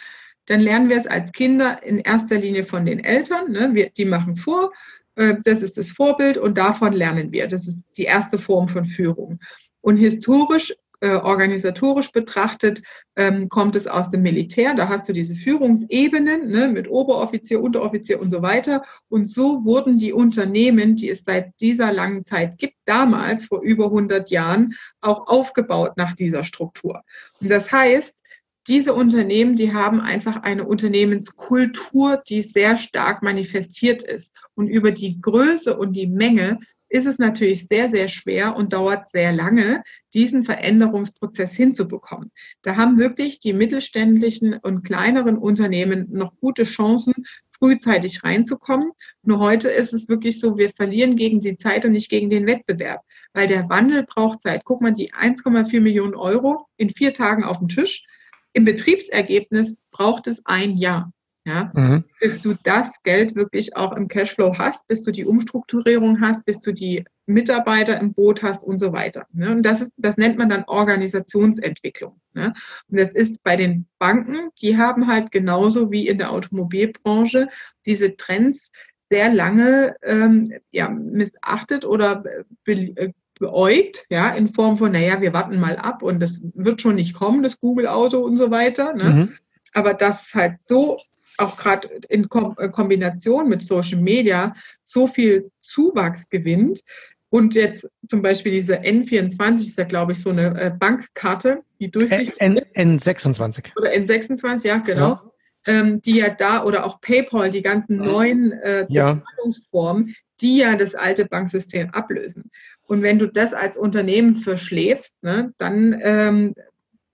dann lernen wir es als Kinder in erster Linie von den Eltern. Ne? Wir, die machen vor, äh, das ist das Vorbild und davon lernen wir. Das ist die erste Form von Führung. Und historisch äh, organisatorisch betrachtet ähm, kommt es aus dem Militär. Da hast du diese Führungsebenen ne, mit Oberoffizier, Unteroffizier und so weiter. Und so wurden die Unternehmen, die es seit dieser langen Zeit gibt, damals vor über 100 Jahren auch aufgebaut nach dieser Struktur. Und das heißt, diese Unternehmen, die haben einfach eine Unternehmenskultur, die sehr stark manifestiert ist. Und über die Größe und die Menge ist es natürlich sehr, sehr schwer und dauert sehr lange, diesen Veränderungsprozess hinzubekommen. Da haben wirklich die mittelständischen und kleineren Unternehmen noch gute Chancen, frühzeitig reinzukommen. Nur heute ist es wirklich so, wir verlieren gegen die Zeit und nicht gegen den Wettbewerb, weil der Wandel braucht Zeit. Guck mal, die 1,4 Millionen Euro in vier Tagen auf dem Tisch. Im Betriebsergebnis braucht es ein Jahr. Ja, mhm. bis du das Geld wirklich auch im Cashflow hast, bis du die Umstrukturierung hast, bis du die Mitarbeiter im Boot hast und so weiter. Ne? Und das ist, das nennt man dann Organisationsentwicklung. Ne? Und das ist bei den Banken, die haben halt genauso wie in der Automobilbranche diese Trends sehr lange ähm, ja, missachtet oder be äh, beäugt, ja, in Form von, naja, wir warten mal ab und das wird schon nicht kommen, das Google-Auto und so weiter. Ne? Mhm. Aber das halt so auch gerade in äh, Kombination mit Social Media so viel Zuwachs gewinnt. Und jetzt zum Beispiel diese N24 ist ja, glaube ich, so eine äh, Bankkarte, die durchsichtig N, N, N26. Oder N26, ja, genau. Ja. Ähm, die ja da, oder auch PayPal, die ganzen neuen äh, ja. Zahlungsformen, die ja das alte Banksystem ablösen. Und wenn du das als Unternehmen verschläfst, ne, dann ähm,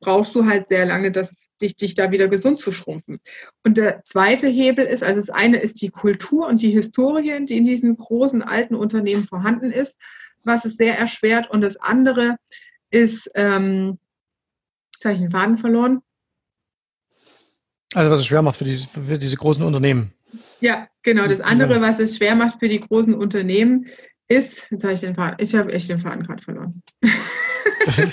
brauchst du halt sehr lange, dass dich, dich da wieder gesund zu schrumpfen. Und der zweite Hebel ist, also das eine ist die Kultur und die Historie, die in diesen großen alten Unternehmen vorhanden ist, was es sehr erschwert. Und das andere ist, ähm, jetzt habe ich den Faden verloren. Also was es schwer macht für, die, für diese großen Unternehmen. Ja, genau. Das andere, was es schwer macht für die großen Unternehmen, ist, jetzt habe ich den Faden, ich habe echt den Faden gerade verloren.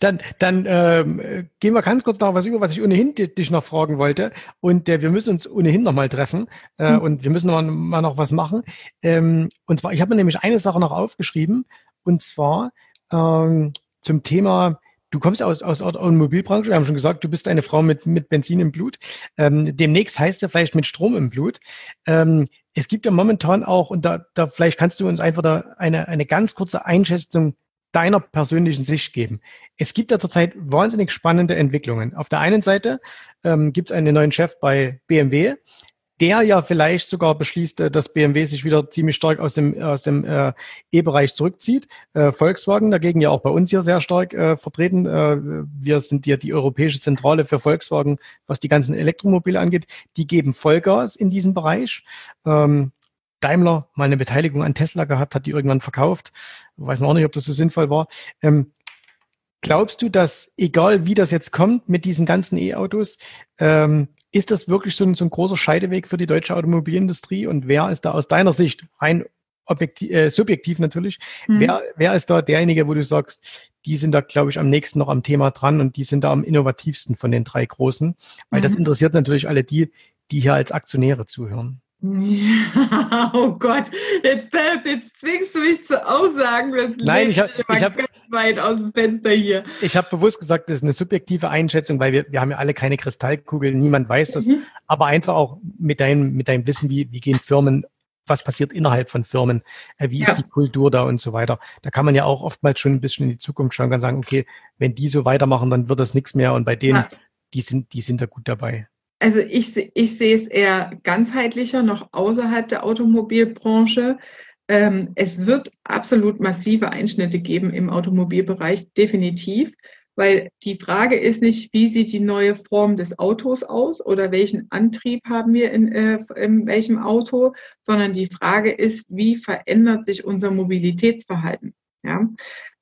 Dann, dann ähm, gehen wir ganz kurz noch was über, was ich ohnehin dich noch fragen wollte. Und äh, wir müssen uns ohnehin noch mal treffen äh, mhm. und wir müssen noch mal, noch was machen. Ähm, und zwar, ich habe mir nämlich eine Sache noch aufgeschrieben und zwar ähm, zum Thema Du kommst aus, aus der Automobilbranche, wir haben schon gesagt, du bist eine Frau mit, mit Benzin im Blut. Ähm, demnächst heißt es vielleicht mit Strom im Blut. Ähm, es gibt ja momentan auch, und da, da vielleicht kannst du uns einfach da eine, eine ganz kurze Einschätzung deiner persönlichen Sicht geben. Es gibt ja zurzeit wahnsinnig spannende Entwicklungen. Auf der einen Seite ähm, gibt es einen neuen Chef bei BMW, der ja vielleicht sogar beschließt, äh, dass BMW sich wieder ziemlich stark aus dem, aus dem äh, E-Bereich zurückzieht. Äh, Volkswagen dagegen ja auch bei uns hier sehr stark äh, vertreten. Äh, wir sind ja die europäische Zentrale für Volkswagen, was die ganzen Elektromobile angeht. Die geben Vollgas in diesem Bereich. Ähm, Daimler mal eine Beteiligung an Tesla gehabt, hat die irgendwann verkauft. Weiß man auch nicht, ob das so sinnvoll war. Ähm, glaubst du, dass egal wie das jetzt kommt mit diesen ganzen E-Autos, ähm, ist das wirklich so ein, so ein großer Scheideweg für die deutsche Automobilindustrie? Und wer ist da aus deiner Sicht rein objektiv, äh, subjektiv natürlich. Mhm. Wer, wer ist da derjenige, wo du sagst, die sind da, glaube ich, am nächsten noch am Thema dran und die sind da am innovativsten von den drei Großen? Weil mhm. das interessiert natürlich alle die, die hier als Aktionäre zuhören. Ja, oh Gott, jetzt, jetzt zwingst du mich zu Aussagen. Das Nein, ich habe hab, weit aus dem Fenster hier. Ich habe bewusst gesagt, das ist eine subjektive Einschätzung, weil wir, wir haben ja alle keine Kristallkugel, niemand weiß das. Mhm. Aber einfach auch mit deinem, mit deinem Wissen, wie, wie gehen Firmen, was passiert innerhalb von Firmen, äh, wie ist ja. die Kultur da und so weiter. Da kann man ja auch oftmals schon ein bisschen in die Zukunft schauen und sagen, okay, wenn die so weitermachen, dann wird das nichts mehr. Und bei denen, ja. die sind, die sind da gut dabei. Also ich, ich sehe es eher ganzheitlicher, noch außerhalb der Automobilbranche. Ähm, es wird absolut massive Einschnitte geben im Automobilbereich, definitiv, weil die Frage ist nicht, wie sieht die neue Form des Autos aus oder welchen Antrieb haben wir in, äh, in welchem Auto, sondern die Frage ist, wie verändert sich unser Mobilitätsverhalten. Ja?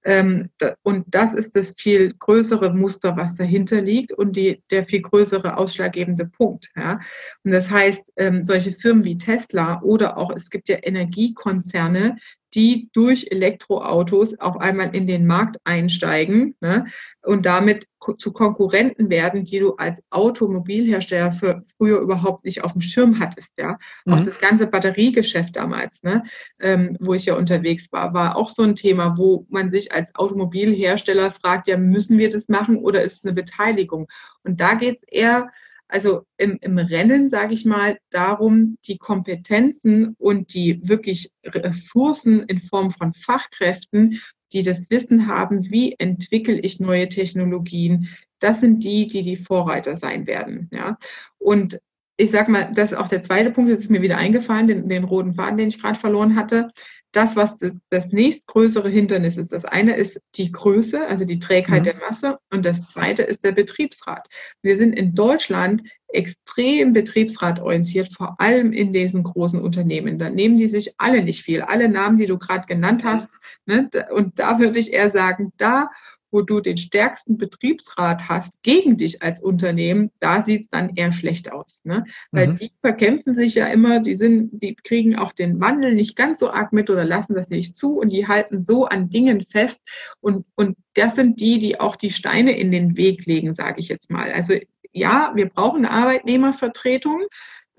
Ähm, und das ist das viel größere Muster, was dahinter liegt und die, der viel größere ausschlaggebende Punkt. Ja. Und das heißt, ähm, solche Firmen wie Tesla oder auch es gibt ja Energiekonzerne, die durch Elektroautos auf einmal in den Markt einsteigen ne, und damit zu Konkurrenten werden, die du als Automobilhersteller für früher überhaupt nicht auf dem Schirm hattest. Ja, mhm. auch das ganze Batteriegeschäft damals, ne, ähm, wo ich ja unterwegs war, war auch so ein Thema, wo man sich als Automobilhersteller fragt, ja, müssen wir das machen oder ist es eine Beteiligung? Und da geht es eher also im, im Rennen, sage ich mal, darum, die Kompetenzen und die wirklich Ressourcen in Form von Fachkräften, die das Wissen haben, wie entwickle ich neue Technologien, das sind die, die die Vorreiter sein werden. Ja. Und ich sag mal, das ist auch der zweite Punkt, das ist mir wieder eingefallen, den, den roten Faden, den ich gerade verloren hatte das, was das, das nächstgrößere Hindernis ist. Das eine ist die Größe, also die Trägheit mhm. der Masse und das zweite ist der Betriebsrat. Wir sind in Deutschland extrem betriebsratorientiert, vor allem in diesen großen Unternehmen. Da nehmen die sich alle nicht viel. Alle Namen, die du gerade genannt hast. Ne? Und da würde ich eher sagen, da wo du den stärksten Betriebsrat hast gegen dich als Unternehmen, da sieht es dann eher schlecht aus. Ne? Weil mhm. die verkämpfen sich ja immer, die sind, die kriegen auch den Wandel nicht ganz so arg mit oder lassen das nicht zu und die halten so an Dingen fest und, und das sind die, die auch die Steine in den Weg legen, sage ich jetzt mal. Also ja, wir brauchen eine Arbeitnehmervertretung.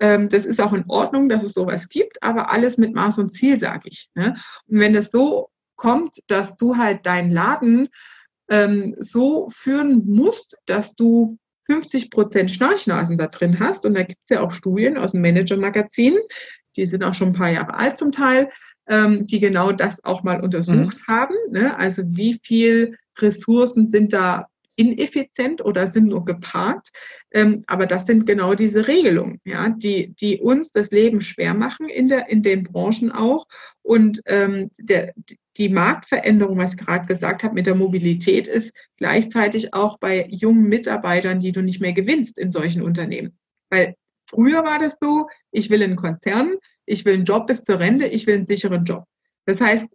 Ähm, das ist auch in Ordnung, dass es sowas gibt, aber alles mit Maß und Ziel, sage ich. Ne? Und wenn es so kommt, dass du halt deinen Laden ähm, so führen musst, dass du 50 Prozent Schnarchnasen da drin hast. Und da gibt es ja auch Studien aus dem Manager-Magazin, die sind auch schon ein paar Jahre alt zum Teil, ähm, die genau das auch mal untersucht mhm. haben. Ne? Also wie viel Ressourcen sind da ineffizient oder sind nur geparkt. Ähm, aber das sind genau diese Regelungen, ja, die, die uns das Leben schwer machen in, der, in den Branchen auch. Und ähm, der, die Marktveränderung, was ich gerade gesagt habe, mit der Mobilität ist gleichzeitig auch bei jungen Mitarbeitern, die du nicht mehr gewinnst in solchen Unternehmen. Weil früher war das so, ich will einen Konzern, ich will einen Job bis zur Rente, ich will einen sicheren Job. Das heißt,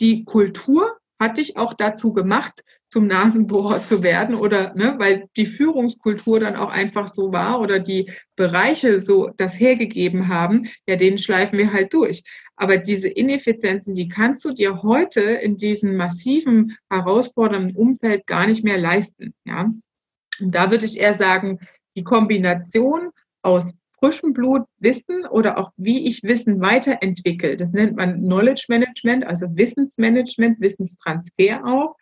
die Kultur hat dich auch dazu gemacht, zum Nasenbohrer zu werden oder ne, weil die Führungskultur dann auch einfach so war oder die Bereiche so das hergegeben haben, ja, den schleifen wir halt durch. Aber diese Ineffizienzen, die kannst du dir heute in diesem massiven, herausfordernden Umfeld gar nicht mehr leisten. Ja? Und da würde ich eher sagen, die Kombination aus frischem Blut Wissen oder auch wie ich Wissen weiterentwickle. Das nennt man Knowledge Management, also Wissensmanagement, Wissenstransfer auch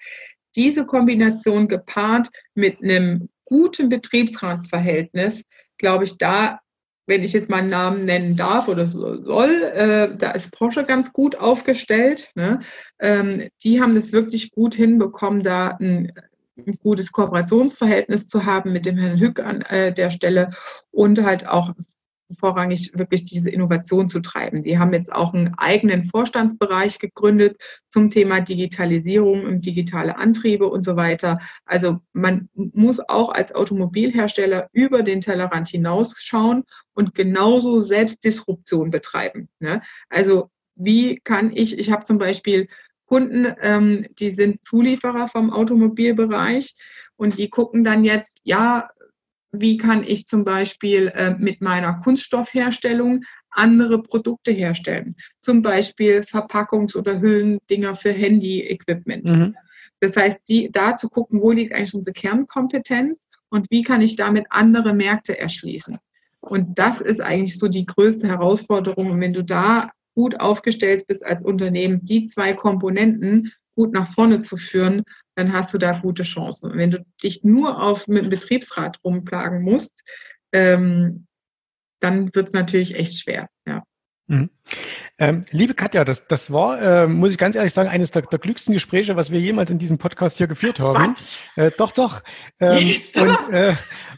diese Kombination gepaart mit einem guten Betriebsratsverhältnis, glaube ich, da, wenn ich jetzt mal einen Namen nennen darf oder soll, äh, da ist Porsche ganz gut aufgestellt. Ne? Ähm, die haben es wirklich gut hinbekommen, da ein, ein gutes Kooperationsverhältnis zu haben mit dem Herrn Hück an äh, der Stelle und halt auch vorrangig wirklich diese Innovation zu treiben. Die haben jetzt auch einen eigenen Vorstandsbereich gegründet zum Thema Digitalisierung und digitale Antriebe und so weiter. Also man muss auch als Automobilhersteller über den Tellerrand hinausschauen und genauso Selbstdisruption betreiben. Ne? Also wie kann ich, ich habe zum Beispiel Kunden, ähm, die sind Zulieferer vom Automobilbereich und die gucken dann jetzt, ja, wie kann ich zum Beispiel äh, mit meiner Kunststoffherstellung andere Produkte herstellen. Zum Beispiel Verpackungs- oder Hüllendinger für Handy-Equipment. Mhm. Das heißt, die, da zu gucken, wo liegt eigentlich unsere Kernkompetenz und wie kann ich damit andere Märkte erschließen. Und das ist eigentlich so die größte Herausforderung. Und wenn du da gut aufgestellt bist als Unternehmen, die zwei Komponenten gut nach vorne zu führen, dann hast du da gute Chancen. Und wenn du dich nur auf mit dem Betriebsrat rumplagen musst, ähm, dann wird es natürlich echt schwer. Ja. Mhm. Ähm, liebe Katja, das, das war, äh, muss ich ganz ehrlich sagen, eines der, der glücklichsten Gespräche, was wir jemals in diesem Podcast hier geführt haben. Äh, doch, doch. Ähm, und, äh,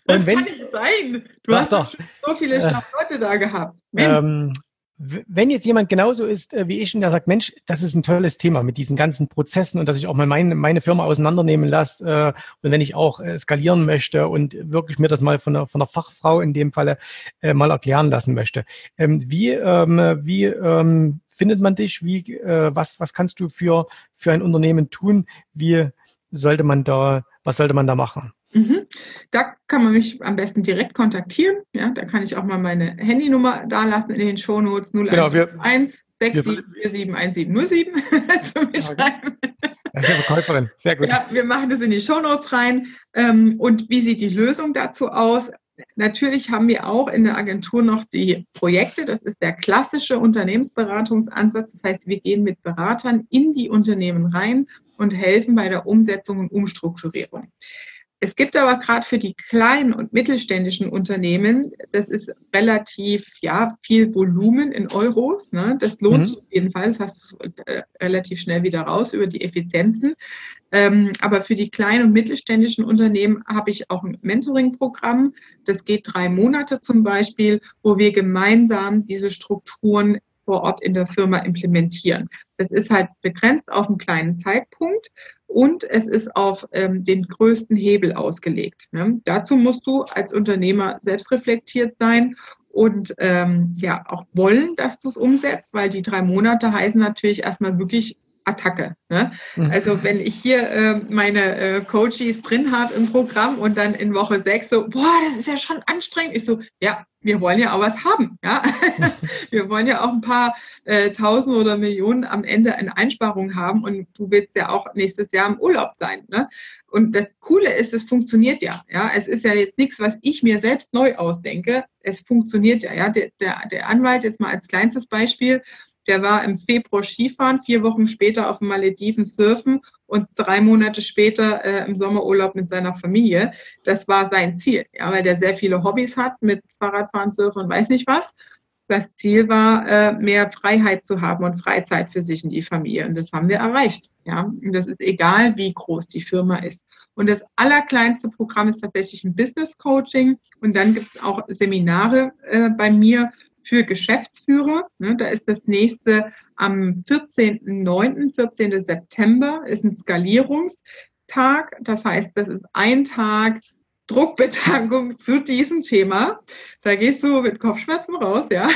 das und wenn, kann nicht sein. Du doch, hast doch. so viele äh, Leute da gehabt. Ähm, wenn jetzt jemand genauso ist äh, wie ich und der sagt, Mensch, das ist ein tolles Thema mit diesen ganzen Prozessen und dass ich auch mal meine, meine Firma auseinandernehmen lasse äh, und wenn ich auch äh, skalieren möchte und wirklich mir das mal von einer, von einer Fachfrau in dem Falle mal erklären lassen möchte. Ähm, wie ähm, wie ähm, findet man dich? Wie was was kannst du für für ein Unternehmen tun? Wie sollte man da was sollte man da machen? Mhm. Da kann man mich am besten direkt kontaktieren. Ja, da kann ich auch mal meine Handynummer da lassen in den Shownotes 0151 67171707 zum Mitschreiben. Das ist ja Verkäuferin. Sehr gut. Ja, wir machen das in die Shownotes rein. Ähm, und wie sieht die Lösung dazu aus? Natürlich haben wir auch in der Agentur noch die Projekte. Das ist der klassische Unternehmensberatungsansatz. Das heißt, wir gehen mit Beratern in die Unternehmen rein und helfen bei der Umsetzung und Umstrukturierung. Es gibt aber gerade für die kleinen und mittelständischen Unternehmen, das ist relativ, ja, viel Volumen in Euros. Ne? Das lohnt mhm. sich auf jeden Fall. Das hast du äh, relativ schnell wieder raus über die Effizienzen. Ähm, aber für die kleinen und mittelständischen Unternehmen habe ich auch ein Mentoring-Programm. Das geht drei Monate zum Beispiel, wo wir gemeinsam diese Strukturen vor Ort in der Firma implementieren. Das ist halt begrenzt auf einen kleinen Zeitpunkt und es ist auf ähm, den größten Hebel ausgelegt. Ne? Dazu musst du als Unternehmer selbst reflektiert sein und ähm, ja auch wollen, dass du es umsetzt, weil die drei Monate heißen natürlich erstmal wirklich Attacke. Ne? Mhm. Also wenn ich hier äh, meine äh, Coaches drin habe im Programm und dann in Woche sechs so, boah, das ist ja schon anstrengend. Ich so, ja, wir wollen ja auch was haben. Ja? wir wollen ja auch ein paar äh, Tausend oder Millionen am Ende in Einsparungen haben und du willst ja auch nächstes Jahr im Urlaub sein. Ne? Und das Coole ist, es funktioniert ja. Ja, es ist ja jetzt nichts, was ich mir selbst neu ausdenke. Es funktioniert ja. Ja, der, der, der Anwalt jetzt mal als kleinstes Beispiel der war im Februar Skifahren, vier Wochen später auf den Malediven surfen und drei Monate später äh, im Sommerurlaub mit seiner Familie. Das war sein Ziel, ja, weil der sehr viele Hobbys hat mit Fahrradfahren, Surfen und weiß nicht was. Das Ziel war, äh, mehr Freiheit zu haben und Freizeit für sich und die Familie. Und das haben wir erreicht. Ja, und das ist egal, wie groß die Firma ist. Und das allerkleinste Programm ist tatsächlich ein Business Coaching. Und dann gibt es auch Seminare äh, bei mir für Geschäftsführer. Ne, da ist das nächste am 14.09., 14. September, ist ein Skalierungstag. Das heißt, das ist ein Tag Druckbetankung zu diesem Thema. Da gehst du mit Kopfschmerzen raus, ja.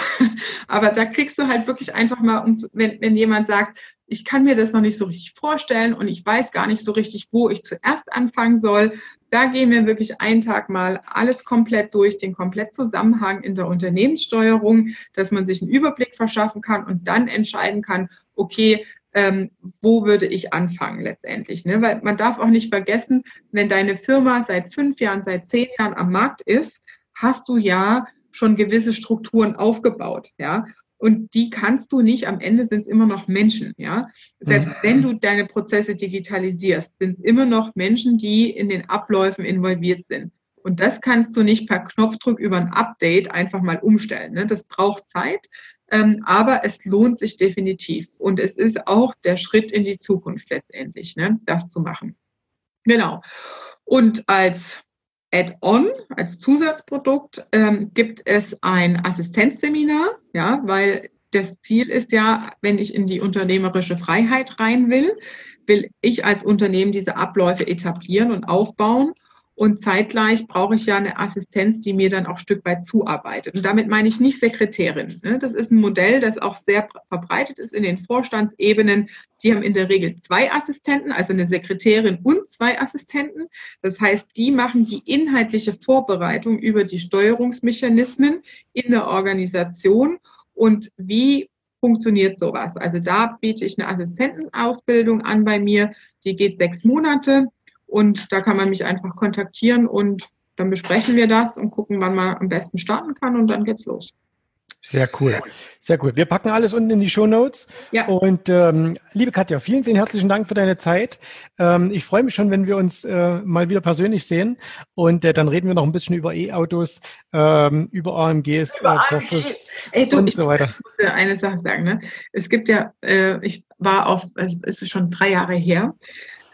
Aber da kriegst du halt wirklich einfach mal, wenn, wenn jemand sagt, ich kann mir das noch nicht so richtig vorstellen und ich weiß gar nicht so richtig, wo ich zuerst anfangen soll. Da gehen wir wirklich einen Tag mal alles komplett durch, den Komplettzusammenhang in der Unternehmenssteuerung, dass man sich einen Überblick verschaffen kann und dann entscheiden kann, okay, ähm, wo würde ich anfangen letztendlich? Ne? Weil man darf auch nicht vergessen, wenn deine Firma seit fünf Jahren, seit zehn Jahren am Markt ist, hast du ja schon gewisse Strukturen aufgebaut, ja. Und die kannst du nicht, am Ende sind es immer noch Menschen, ja. Selbst mhm. wenn du deine Prozesse digitalisierst, sind es immer noch Menschen, die in den Abläufen involviert sind. Und das kannst du nicht per Knopfdruck über ein Update einfach mal umstellen. Ne? Das braucht Zeit, aber es lohnt sich definitiv. Und es ist auch der Schritt in die Zukunft letztendlich, ne? das zu machen. Genau. Und als Add-on, als Zusatzprodukt, ähm, gibt es ein Assistenzseminar, ja, weil das Ziel ist ja, wenn ich in die unternehmerische Freiheit rein will, will ich als Unternehmen diese Abläufe etablieren und aufbauen. Und zeitgleich brauche ich ja eine Assistenz, die mir dann auch Stück weit zuarbeitet. Und damit meine ich nicht Sekretärin. Ne? Das ist ein Modell, das auch sehr verbreitet ist in den Vorstandsebenen. Die haben in der Regel zwei Assistenten, also eine Sekretärin und zwei Assistenten. Das heißt, die machen die inhaltliche Vorbereitung über die Steuerungsmechanismen in der Organisation und wie funktioniert sowas. Also da biete ich eine Assistentenausbildung an bei mir, die geht sechs Monate und da kann man mich einfach kontaktieren und dann besprechen wir das und gucken, wann man am besten starten kann und dann geht's los. Sehr cool, sehr cool. Wir packen alles unten in die Show Notes. Ja. Und ähm, liebe Katja, vielen, vielen herzlichen Dank für deine Zeit. Ähm, ich freue mich schon, wenn wir uns äh, mal wieder persönlich sehen. Und äh, dann reden wir noch ein bisschen über E-Autos, ähm, über AMGs, über äh, Porsches Ey, du, und so weiter. Ich muss eine Sache sagen. Ne? Es gibt ja, äh, ich war auf, es ist schon drei Jahre her,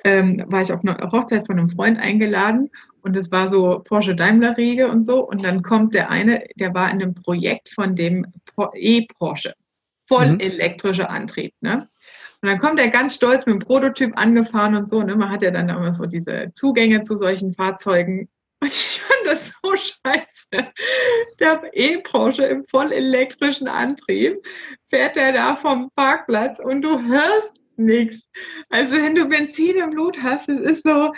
ähm, war ich auf einer Hochzeit von einem Freund eingeladen und es war so Porsche Daimler Riege und so und dann kommt der eine, der war in einem Projekt von dem E-Porsche, voll mhm. elektrischer Antrieb, ne? Und dann kommt er ganz stolz mit dem Prototyp angefahren und so, ne? Man hat ja dann immer so diese Zugänge zu solchen Fahrzeugen. Und ich fand das so scheiße. Der E-Porsche im voll elektrischen Antrieb fährt er da vom Parkplatz und du hörst nichts. Also wenn du Benzin im Blut hast, das ist so,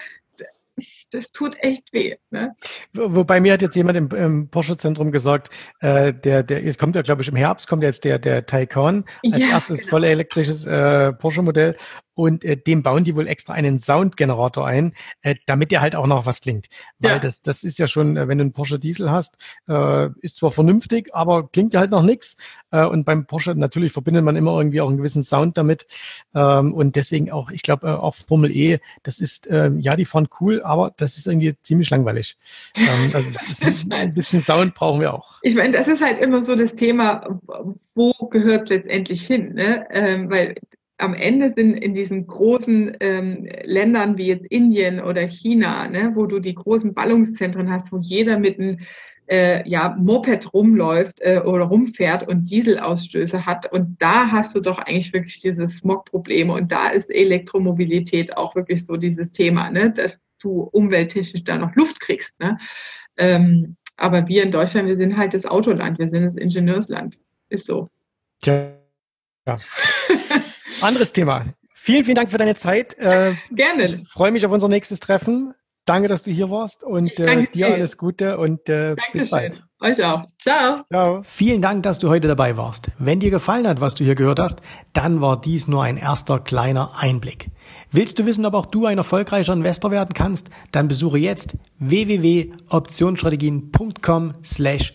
das tut echt weh. Ne? Wobei mir hat jetzt jemand im, im Porsche-Zentrum gesagt, äh, der, der, es kommt ja, glaube ich, im Herbst kommt jetzt der, der Taycan als ja, erstes genau. voll elektrisches äh, Porsche-Modell und äh, dem bauen die wohl extra einen Soundgenerator ein, äh, damit der halt auch noch was klingt. Weil ja. das, das ist ja schon, äh, wenn du einen Porsche Diesel hast, äh, ist zwar vernünftig, aber klingt ja halt noch nix. Äh, und beim Porsche natürlich verbindet man immer irgendwie auch einen gewissen Sound damit. Ähm, und deswegen auch, ich glaube, äh, auch Formel E, das ist, äh, ja, die fahren cool, aber das ist irgendwie ziemlich langweilig. Ähm, also ist, ein bisschen Sound brauchen wir auch. Ich meine, das ist halt immer so das Thema, wo gehört es letztendlich hin? Ne? Ähm, weil am Ende sind in diesen großen ähm, Ländern wie jetzt Indien oder China, ne, wo du die großen Ballungszentren hast, wo jeder mit einem äh, ja, Moped rumläuft äh, oder rumfährt und Dieselausstöße hat. Und da hast du doch eigentlich wirklich diese Smog-Probleme. Und da ist Elektromobilität auch wirklich so dieses Thema, ne, dass du umwelttechnisch da noch Luft kriegst. Ne? Ähm, aber wir in Deutschland, wir sind halt das Autoland, wir sind das Ingenieursland. Ist so. Tja. Ja. Anderes Thema. Vielen, vielen Dank für deine Zeit. Äh, Gerne. Ich freue mich auf unser nächstes Treffen. Danke, dass du hier warst und äh, dir alles Gute und äh, bis bald. Euch auch. Ciao. Ciao. Vielen Dank, dass du heute dabei warst. Wenn dir gefallen hat, was du hier gehört hast, dann war dies nur ein erster kleiner Einblick. Willst du wissen, ob auch du ein erfolgreicher Investor werden kannst? Dann besuche jetzt www.optionsstrategien.com slash